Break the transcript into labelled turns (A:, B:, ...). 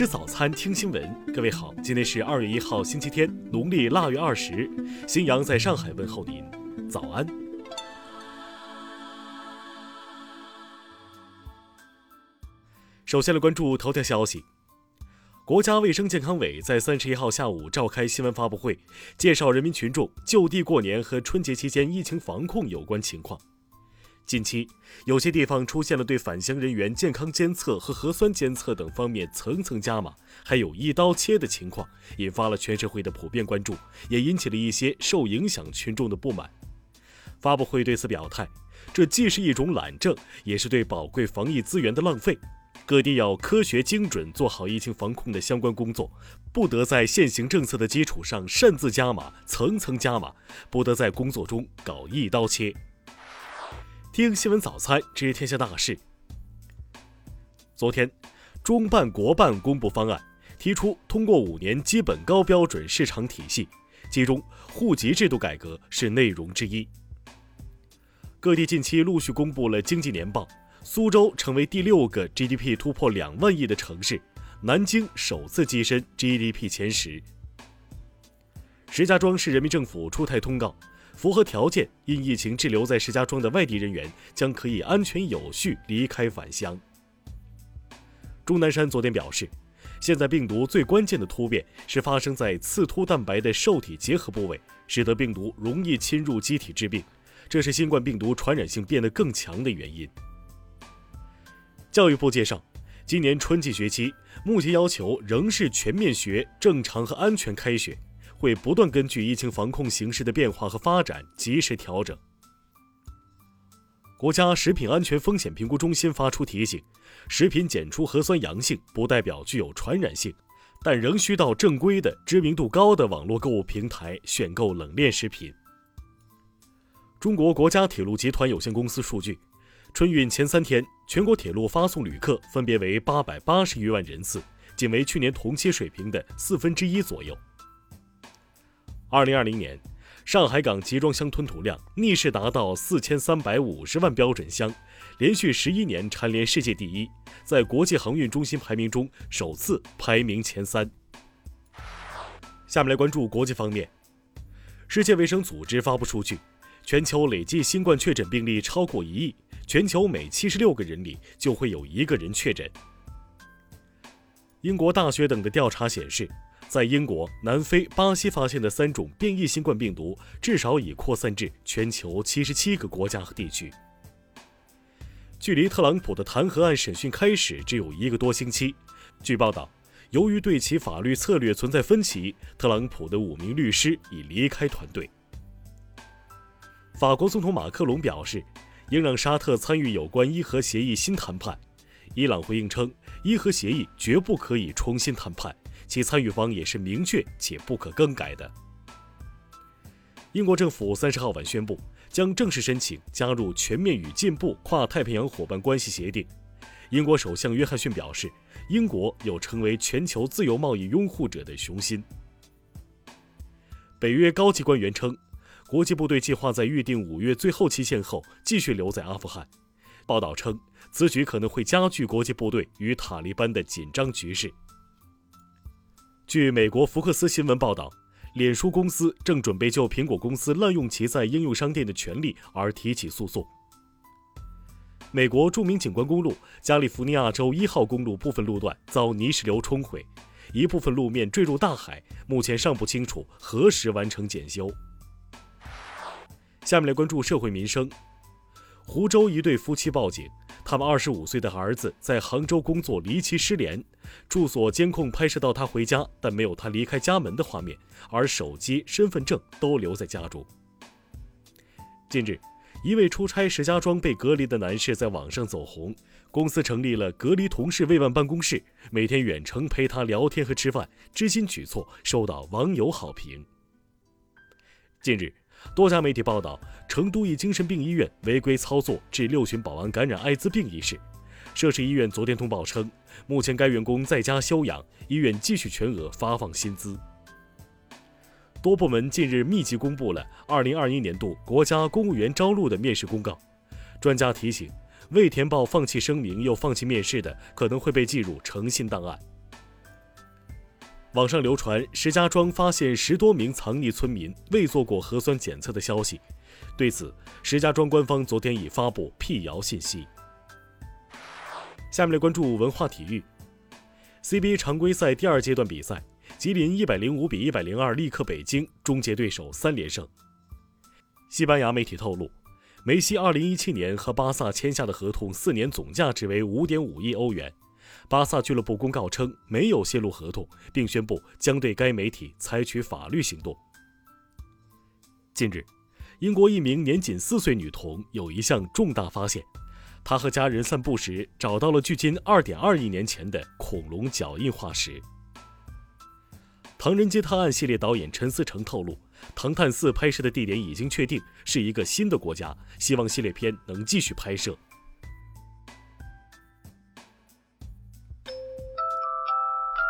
A: 吃早餐，听新闻。各位好，今天是二月一号，星期天，农历腊月二十。新阳在上海问候您，早安。首先来关注头条消息。国家卫生健康委在三十一号下午召开新闻发布会，介绍人民群众就地过年和春节期间疫情防控有关情况。近期，有些地方出现了对返乡人员健康监测和核酸监测等方面层层加码，还有一刀切的情况，引发了全社会的普遍关注，也引起了一些受影响群众的不满。发布会对此表态，这既是一种懒政，也是对宝贵防疫资源的浪费。各地要科学精准做好疫情防控的相关工作，不得在现行政策的基础上擅自加码、层层加码，不得在工作中搞一刀切。听新闻早餐知天下大事。昨天，中办国办公布方案，提出通过五年基本高标准市场体系，其中户籍制度改革是内容之一。各地近期陆续公布了经济年报。苏州成为第六个 GDP 突破两万亿的城市，南京首次跻身 GDP 前十。石家庄市人民政府出台通告，符合条件因疫情滞留在石家庄的外地人员将可以安全有序离开返乡。钟南山昨天表示，现在病毒最关键的突变是发生在刺突蛋白的受体结合部位，使得病毒容易侵入机体致病，这是新冠病毒传染性变得更强的原因。教育部介绍，今年春季学期目前要求仍是全面学、正常和安全开学，会不断根据疫情防控形势的变化和发展及时调整。国家食品安全风险评估中心发出提醒：食品检出核酸阳性不代表具有传染性，但仍需到正规的、知名度高的网络购物平台选购冷链食品。中国国家铁路集团有限公司数据。春运前三天，全国铁路发送旅客分别为八百八十余万人次，仅为去年同期水平的四分之一左右。二零二零年，上海港集装箱吞吐量逆势达到四千三百五十万标准箱，连续十一年蝉联世界第一，在国际航运中心排名中首次排名前三。下面来关注国际方面，世界卫生组织发布数据，全球累计新冠确诊病例超过一亿。全球每七十六个人里就会有一个人确诊。英国大学等的调查显示，在英国、南非、巴西发现的三种变异新冠病毒，至少已扩散至全球七十七个国家和地区。距离特朗普的弹劾案审讯开始只有一个多星期，据报道，由于对其法律策略存在分歧，特朗普的五名律师已离开团队。法国总统马克龙表示。应让沙特参与有关伊核协议新谈判。伊朗回应称，伊核协议绝不可以重新谈判，其参与方也是明确且不可更改的。英国政府三十号晚宣布，将正式申请加入全面与进步跨太平洋伙伴关系协定。英国首相约翰逊表示，英国有成为全球自由贸易拥护者的雄心。北约高级官员称。国际部队计划在预定五月最后期限后继续留在阿富汗。报道称，此举可能会加剧国际部队与塔利班的紧张局势。据美国福克斯新闻报道，脸书公司正准备就苹果公司滥用其在应用商店的权利而提起诉讼。美国著名景观公路加利福尼亚州一号公路部分路段遭泥石流冲毁，一部分路面坠入大海，目前尚不清楚何时完成检修。下面来关注社会民生。湖州一对夫妻报警，他们二十五岁的儿子在杭州工作离奇失联，住所监控拍摄到他回家，但没有他离开家门的画面，而手机、身份证都留在家中。近日，一位出差石家庄被隔离的男士在网上走红，公司成立了隔离同事慰问办公室，每天远程陪他聊天和吃饭，知心举措受到网友好评。近日。多家媒体报道，成都一精神病医院违规操作致六旬保安感染艾滋病一事。涉事医院昨天通报称，目前该员工在家休养，医院继续全额发放薪资。多部门近日密集公布了2021年度国家公务员招录的面试公告。专家提醒，未填报放弃声明又放弃面试的，可能会被记入诚信档案。网上流传石家庄发现十多名藏匿村民未做过核酸检测的消息，对此，石家庄官方昨天已发布辟谣信息。下面来关注文化体育，CBA 常规赛第二阶段比赛，吉林一百零五比一百零二力克北京，终结对手三连胜。西班牙媒体透露，梅西二零一七年和巴萨签下的合同四年总价值为五点五亿欧元。巴萨俱乐部公告称没有泄露合同，并宣布将对该媒体采取法律行动。近日，英国一名年仅四岁女童有一项重大发现，她和家人散步时找到了距今二点二亿年前的恐龙脚印化石。《唐人街探案》系列导演陈思诚透露，《唐探四》拍摄的地点已经确定，是一个新的国家，希望系列片能继续拍摄。